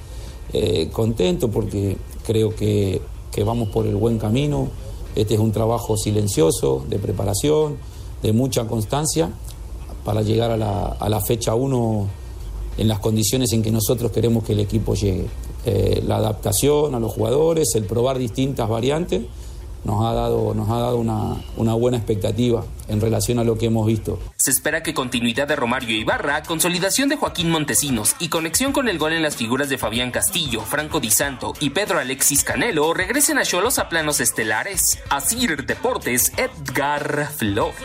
eh, contento porque creo que vamos por el buen camino este es un trabajo silencioso, de preparación, de mucha constancia, para llegar a la, fecha 1 en las condiciones en que nosotros queremos que el equipo llegue. Eh, la adaptación a los jugadores, el probar distintas variantes nos ha dado, nos ha dado una, una, buena expectativa en relación a lo que hemos visto. Se espera que continuidad de Romario Ibarra, consolidación de Joaquín Montesinos y conexión con el gol en las figuras de Fabián Castillo, Franco Di Santo y Pedro Alexis Canelo regresen a Cholos a planos estelares. Asir Deportes, Edgar Flores.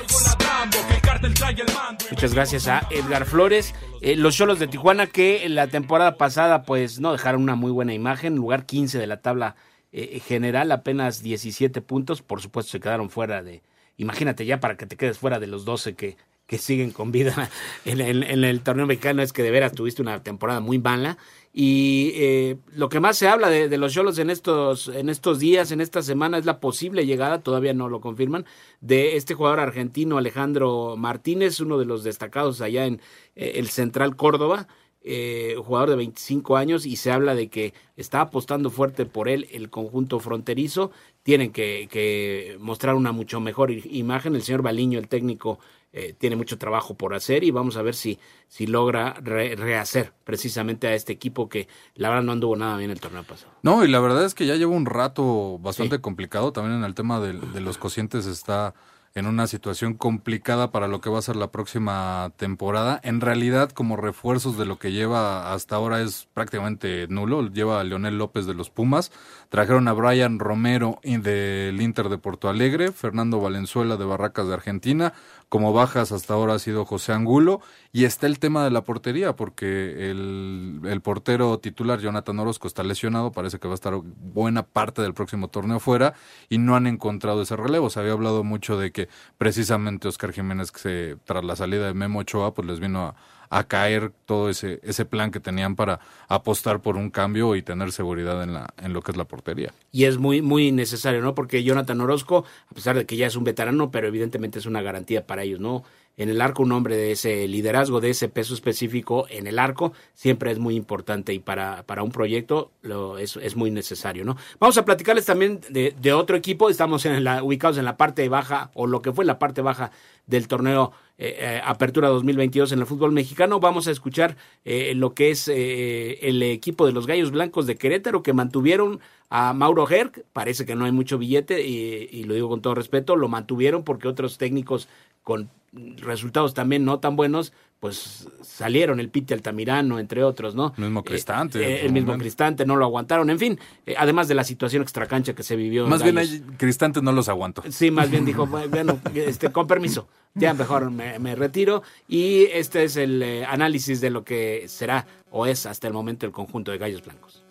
Muchas gracias a Edgar Flores. Eh, los Cholos de Tijuana que la temporada pasada pues no dejaron una muy buena imagen, lugar 15 de la tabla eh, general apenas 17 puntos, por supuesto se quedaron fuera de, imagínate ya para que te quedes fuera de los 12 que, que siguen con vida <laughs> en, el torneo mexicano es que de veras tuviste una temporada muy mala. Y eh, lo que más se habla de, los Cholos en estos, en estos días, en esta semana, es la posible llegada, todavía no lo confirman, de este jugador argentino Alejandro Martínez, uno de los destacados allá en eh, el Central Córdoba, eh, jugador de 25 años y se habla de que está apostando fuerte por él el conjunto fronterizo. Tienen que, mostrar una mucho mejor imagen. El señor Baliño, el técnico, eh, tiene mucho trabajo por hacer y vamos a ver si, si logra rehacer precisamente a este equipo que la verdad no anduvo nada bien el torneo pasado. No, y la verdad es que ya lleva un rato bastante complicado también en el tema de, de los cocientes está en una situación complicada para lo que va a ser la próxima temporada. En realidad, como refuerzos de lo que lleva hasta ahora es prácticamente nulo. Lleva a Leonel López de los Pumas. Trajeron a Brian Romero del Inter de Porto Alegre, Fernando Valenzuela de Barracas de Argentina. Como bajas hasta ahora ha sido José Angulo. Y está el tema de la portería, porque el, el portero titular, Jonathan Orozco, está lesionado. Parece que va a estar buena parte del próximo torneo fuera. Y no han encontrado ese relevo. Se había hablado mucho de que precisamente Oscar Jiménez, que se, tras la salida de Memo Ochoa, pues les vino a, a caer todo ese, ese plan que tenían para apostar por un cambio y tener seguridad en, la, en lo que es la portería. Y es muy, muy necesario, ¿no? Porque Jonathan Orozco, a pesar de que ya es un veterano, pero evidentemente es una garantía para ellos, ¿no? En el arco, un hombre de ese liderazgo, de ese peso específico en el arco, siempre es muy importante y para, para un proyecto lo, es, es muy necesario, ¿no? Vamos a platicarles también de, de otro equipo, estamos en la, ubicados en la parte baja, o lo que fue la parte baja del torneo eh, eh, Apertura 2022 en el fútbol mexicano. Vamos a escuchar eh, lo que es eh, el equipo de los Gallos Blancos de Querétaro que mantuvieron a Mauro Herc. Parece que no hay mucho billete y, y lo digo con todo respeto, lo mantuvieron porque otros técnicos con resultados también no tan buenos, pues salieron el Pite Altamirano, entre otros, ¿no? El mismo Cristante. Eh, eh, el mismo Cristante, no lo aguantaron. En fin, eh, además de la situación extracancha que se vivió. Más en bien Cristante no los aguantó. Sí, más bien dijo, bueno, este, con permiso, ya mejor me, me retiro. Y este es el eh, análisis de lo que será o es hasta el momento el conjunto de Gallos Blancos.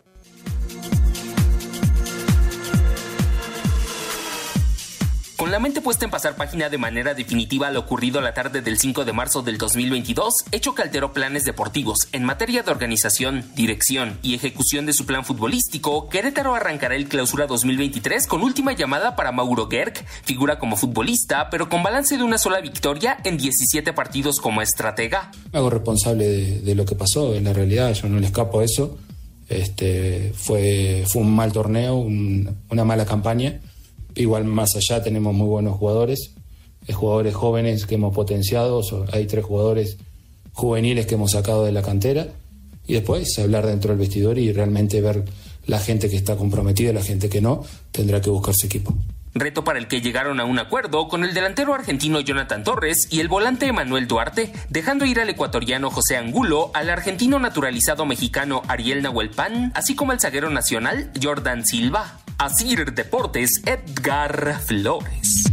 Con la mente puesta en pasar página de manera definitiva lo ocurrido la tarde del 5 de marzo del 2022, hecho que alteró planes deportivos en materia de organización, dirección y ejecución de su plan futbolístico, Querétaro arrancará el clausura 2023 con última llamada para Mauro Gerg, figura como futbolista, pero con balance de una sola victoria en 17 partidos como estratega. Me hago responsable de, lo que pasó, en la realidad, yo no le escapo a eso. Este, fue, un mal torneo, un- una mala campaña. Igual más allá tenemos muy buenos jugadores, eh, jugadores jóvenes que hemos potenciado, hay tres jugadores juveniles que hemos sacado de la cantera y después hablar dentro del vestidor y realmente ver la gente que está comprometida y la gente que no, tendrá que buscar su equipo. Reto para el que llegaron a un acuerdo con el delantero argentino Jonathan Torres y el volante Emanuel Duarte, dejando ir al ecuatoriano José Angulo, al argentino naturalizado mexicano Ariel Nahuelpan, así como al zaguero nacional Jordan Silva. Asir Deportes, Edgar Flores.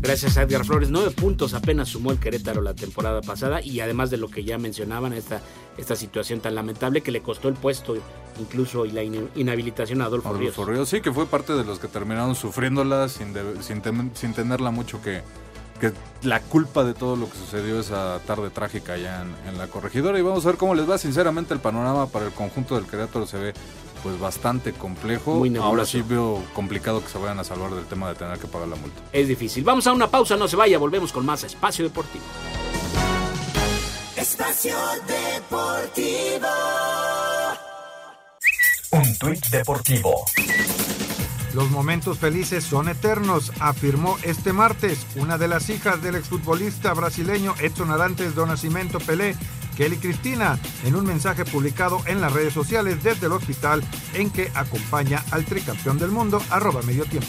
Gracias a Edgar Flores, nueve puntos apenas sumó el Querétaro la temporada pasada y además de lo que ya mencionaban, esta, esta situación tan lamentable que le costó el puesto incluso y la in- inhabilitación a Adolfo, Ríos. Adolfo Ríos, sí, que fue parte de los que terminaron sufriéndola sin, de- sin, sin tenerla mucho que, que la culpa de todo lo que sucedió esa tarde trágica allá en, en la corregidora. Y vamos a ver cómo les va. Sinceramente, el panorama para el conjunto del Querétaro se ve pues bastante complejo. Muy. Ahora sí veo complicado que se vayan a salvar del tema de tener que pagar la multa. Es difícil. Vamos a una pausa, no se vaya, volvemos con más Espacio Deportivo. Espacio Deportivo. Un tuit deportivo. Los momentos felices son eternos, afirmó este martes una de las hijas del exfutbolista brasileño Edson Arantes do Nascimento Pelé, Kelly Cristina, en un mensaje publicado en las redes sociales desde el hospital en que acompaña al tricampeón del mundo, arroba medio tiempo.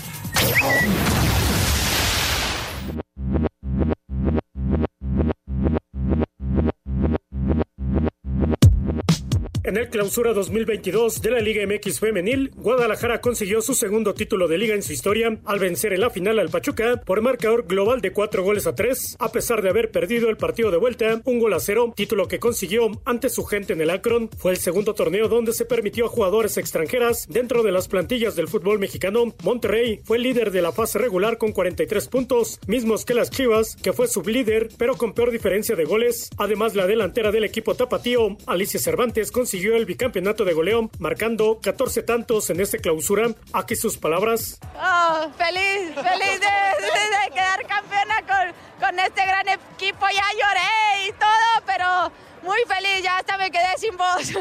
El clausura 2022 de la Liga MX Femenil, Guadalajara consiguió su segundo título de liga en su historia al vencer en la final al Pachuca por marcador global de cuatro goles a tres, a pesar de haber perdido el partido de vuelta, un gol a cero, título que consiguió ante su gente en el Akron. Fue el segundo torneo donde se permitió a jugadores extranjeras dentro de las plantillas del fútbol mexicano. Monterrey fue líder de la fase regular con 43 puntos, mismos que las Chivas, que fue sublíder, pero con peor diferencia de goles. Además, la delantera del equipo tapatío, Alicia Cervantes, consiguió el bicampeonato de goleo, marcando 14 tantos en esta clausura. Aquí sus palabras. Oh, feliz, feliz de- de quedar campeona con, con este gran equipo. Ya lloré y todo, pero muy feliz, ya hasta me quedé sin voz.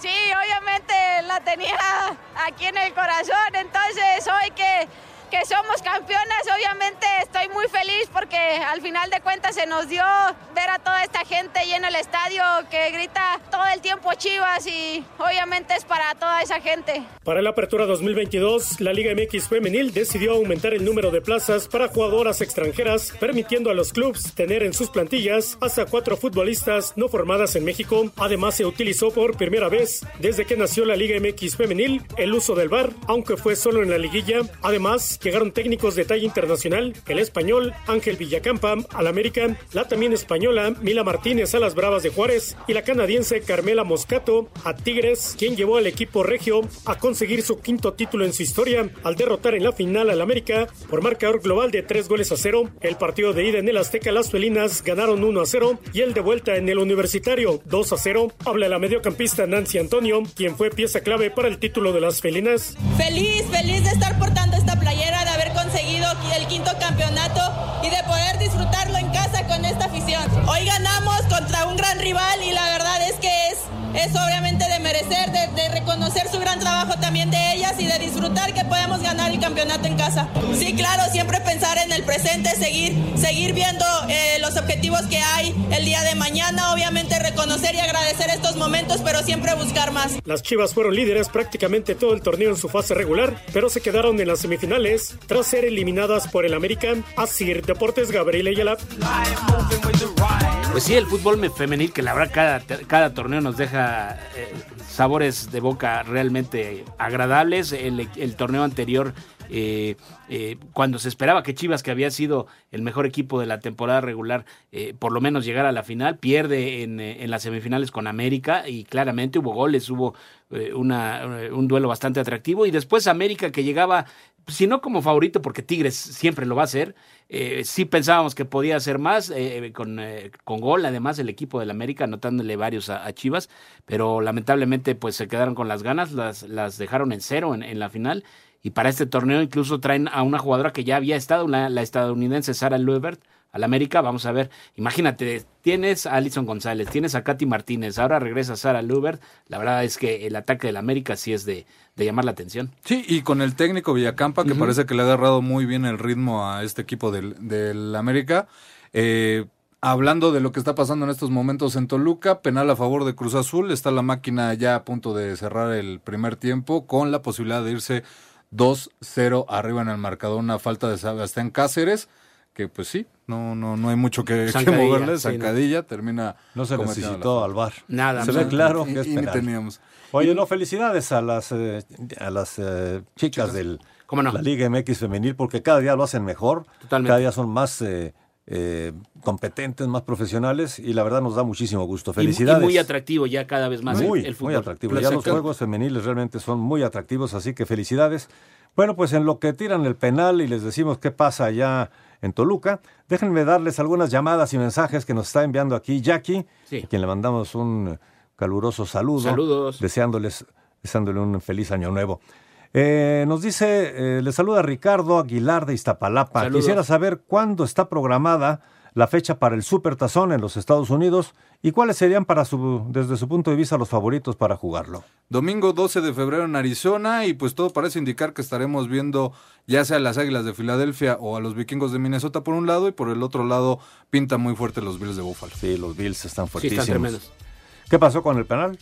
Sí, obviamente la tenía aquí en el corazón, entonces hoy que que somos campeonas. Obviamente estoy muy feliz porque al final de cuentas se nos dio ver a toda esta gente llena el estadio que grita todo el tiempo Chivas y obviamente es para toda esa gente. Para la apertura 2022, la Liga MX Femenil decidió aumentar el número de plazas para jugadoras extranjeras, permitiendo a los clubes tener en sus plantillas hasta cuatro futbolistas no formadas en México. Además, se utilizó por primera vez desde que nació la Liga MX Femenil el uso del VAR, aunque fue solo en la liguilla. Además, llegaron técnicos de talla internacional, el español Ángel Villacampa al América, la también española Mila Martínez a las Bravas de Juárez y la canadiense Carmela Moscato a Tigres, quien llevó al equipo regio a conseguir su quinto título en su historia al derrotar en la final al América por marcador global de tres goles a cero. El partido de ida en el Azteca, las felinas ganaron 1 a 0 y el de vuelta en el Universitario 2 a 0. Habla la mediocampista Nancy Antonio, quien fue pieza clave para el título de las felinas. Feliz, feliz de estar portando esta playera, conseguido el quinto campeonato y de poder disfrutarlo en casa con esta afición. Hoy ganamos contra un gran rival y la verdad es que es, es obviamente de merecer, de, de reconocer su gran trabajo también de ellas y de disfrutar que podemos ganar el campeonato en casa. Sí, claro, siempre pensar en el presente, seguir, seguir viendo eh, los objetivos que hay el día de mañana, obviamente reconocer y agradecer estos momentos, pero siempre buscar más. Las Chivas fueron líderes prácticamente todo el torneo en su fase regular, pero se quedaron en las semifinales tras ser eliminadas por el American. Asir Deportes Gabriel Ayala. Pues sí, el fútbol femenil, que la verdad cada, cada torneo nos deja eh, sabores de boca realmente agradables. El, el torneo anterior, eh, eh, cuando se esperaba que Chivas, que había sido el mejor equipo de la temporada regular, eh, por lo menos llegara a la final, pierde en, eh, en las semifinales con América y claramente hubo goles, hubo eh, una, un duelo bastante atractivo. Y después América que llegaba, si no como favorito, porque Tigres siempre lo va a hacer, eh, sí pensábamos que podía hacer más eh, con, eh, con gol, además el equipo del América anotándole varios a, Chivas, pero lamentablemente pues se quedaron con las ganas, las, las dejaron en cero en, la final y para este torneo incluso traen a una jugadora que ya había estado, la, la estadounidense Sara Lubert, al América, vamos a ver, imagínate, tienes a Alison González, tienes a Katy Martínez, ahora regresa Sara Lubert, la verdad es que el ataque del América sí es de, de llamar la atención. Sí, y con el técnico Villacampa, que uh -huh. parece que le ha agarrado muy bien el ritmo a este equipo del, del América, eh, Hablando de lo que está pasando en estos momentos en Toluca, penal a favor de Cruz Azul, está la máquina ya a punto de cerrar el primer tiempo con la posibilidad de irse 2-0 arriba en el marcador, una falta de Sebastián Cáceres, que pues sí, no, no, no hay mucho que, que moverle, zancadilla, sí, termina. No se necesitó al bar. Nada, se ve claro que y. Y teníamos. Oye, no, felicidades a las, eh, a las eh, chicas, chicas, del ¿Cómo no? la Liga MX femenil, porque cada día lo hacen mejor, Totalmente. cada día son más eh, eh, competentes, más profesionales y la verdad nos da muchísimo gusto. Felicidades. Y, muy atractivo ya cada vez más muy, el, el fútbol. Muy atractivo. Ya los juegos femeniles realmente son muy atractivos, así que felicidades. Bueno, pues en lo que tiran el penal y les decimos qué pasa allá en Toluca, déjenme darles algunas llamadas y mensajes que nos está enviando aquí Jackie, sí. a quien le mandamos un caluroso saludo. Saludos. Deseándoles, deseándole un feliz año nuevo. Eh, nos dice, eh, le saluda Ricardo Aguilar de Iztapalapa. Saludos. Quisiera saber cuándo está programada la fecha para el Super Tazón en los Estados Unidos y cuáles serían para su, desde su punto de vista los favoritos para jugarlo. Domingo 12 de febrero en Arizona y pues todo parece indicar que estaremos viendo ya sea a las Águilas de Filadelfia o a los Vikingos de Minnesota por un lado y por el otro lado pinta muy fuerte los Bills de Buffalo. Sí, los Bills están fuertísimos. Sí, están ¿Qué pasó con el penal?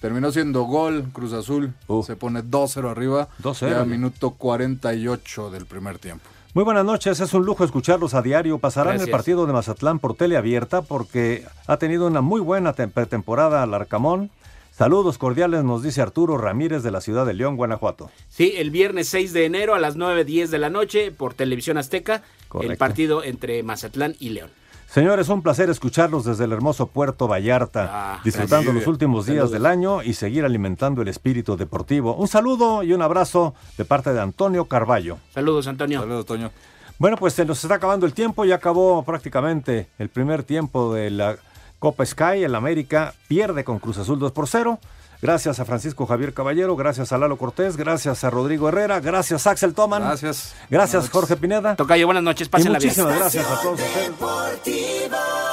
Terminó siendo gol Cruz Azul, uh. se pone 2-0 arriba 2-0 ya minuto 48 del primer tiempo. Muy buenas noches, es un lujo escucharlos a diario. Pasarán Gracias. el partido de Mazatlán por teleabierta porque ha tenido una muy buena pretemporada al Arcamón. Saludos cordiales, nos dice Arturo Ramírez de la ciudad de León, Guanajuato. Sí, el viernes 6 de enero a las 9.10 de la noche por Televisión Azteca, Correcto. el partido entre Mazatlán y León. Señores, un placer escucharlos desde el hermoso Puerto Vallarta, ah, disfrutando los últimos días Saludos. del año y seguir alimentando el espíritu deportivo. Un saludo y un abrazo de parte de Antonio Carballo. Saludos, Antonio. Saludos, Antonio. Bueno, pues se nos está acabando el tiempo, ya acabó prácticamente el primer tiempo de la Copa Sky. El América pierde con Cruz Azul 2 por 0. Gracias a Francisco Javier Caballero, gracias a Lalo Cortés, gracias a Rodrigo Herrera, gracias a Axel Toman. Gracias. Gracias Jorge Pineda. Tocayo, buenas noches, pásenla y muchísimas bien. gracias a todos ustedes.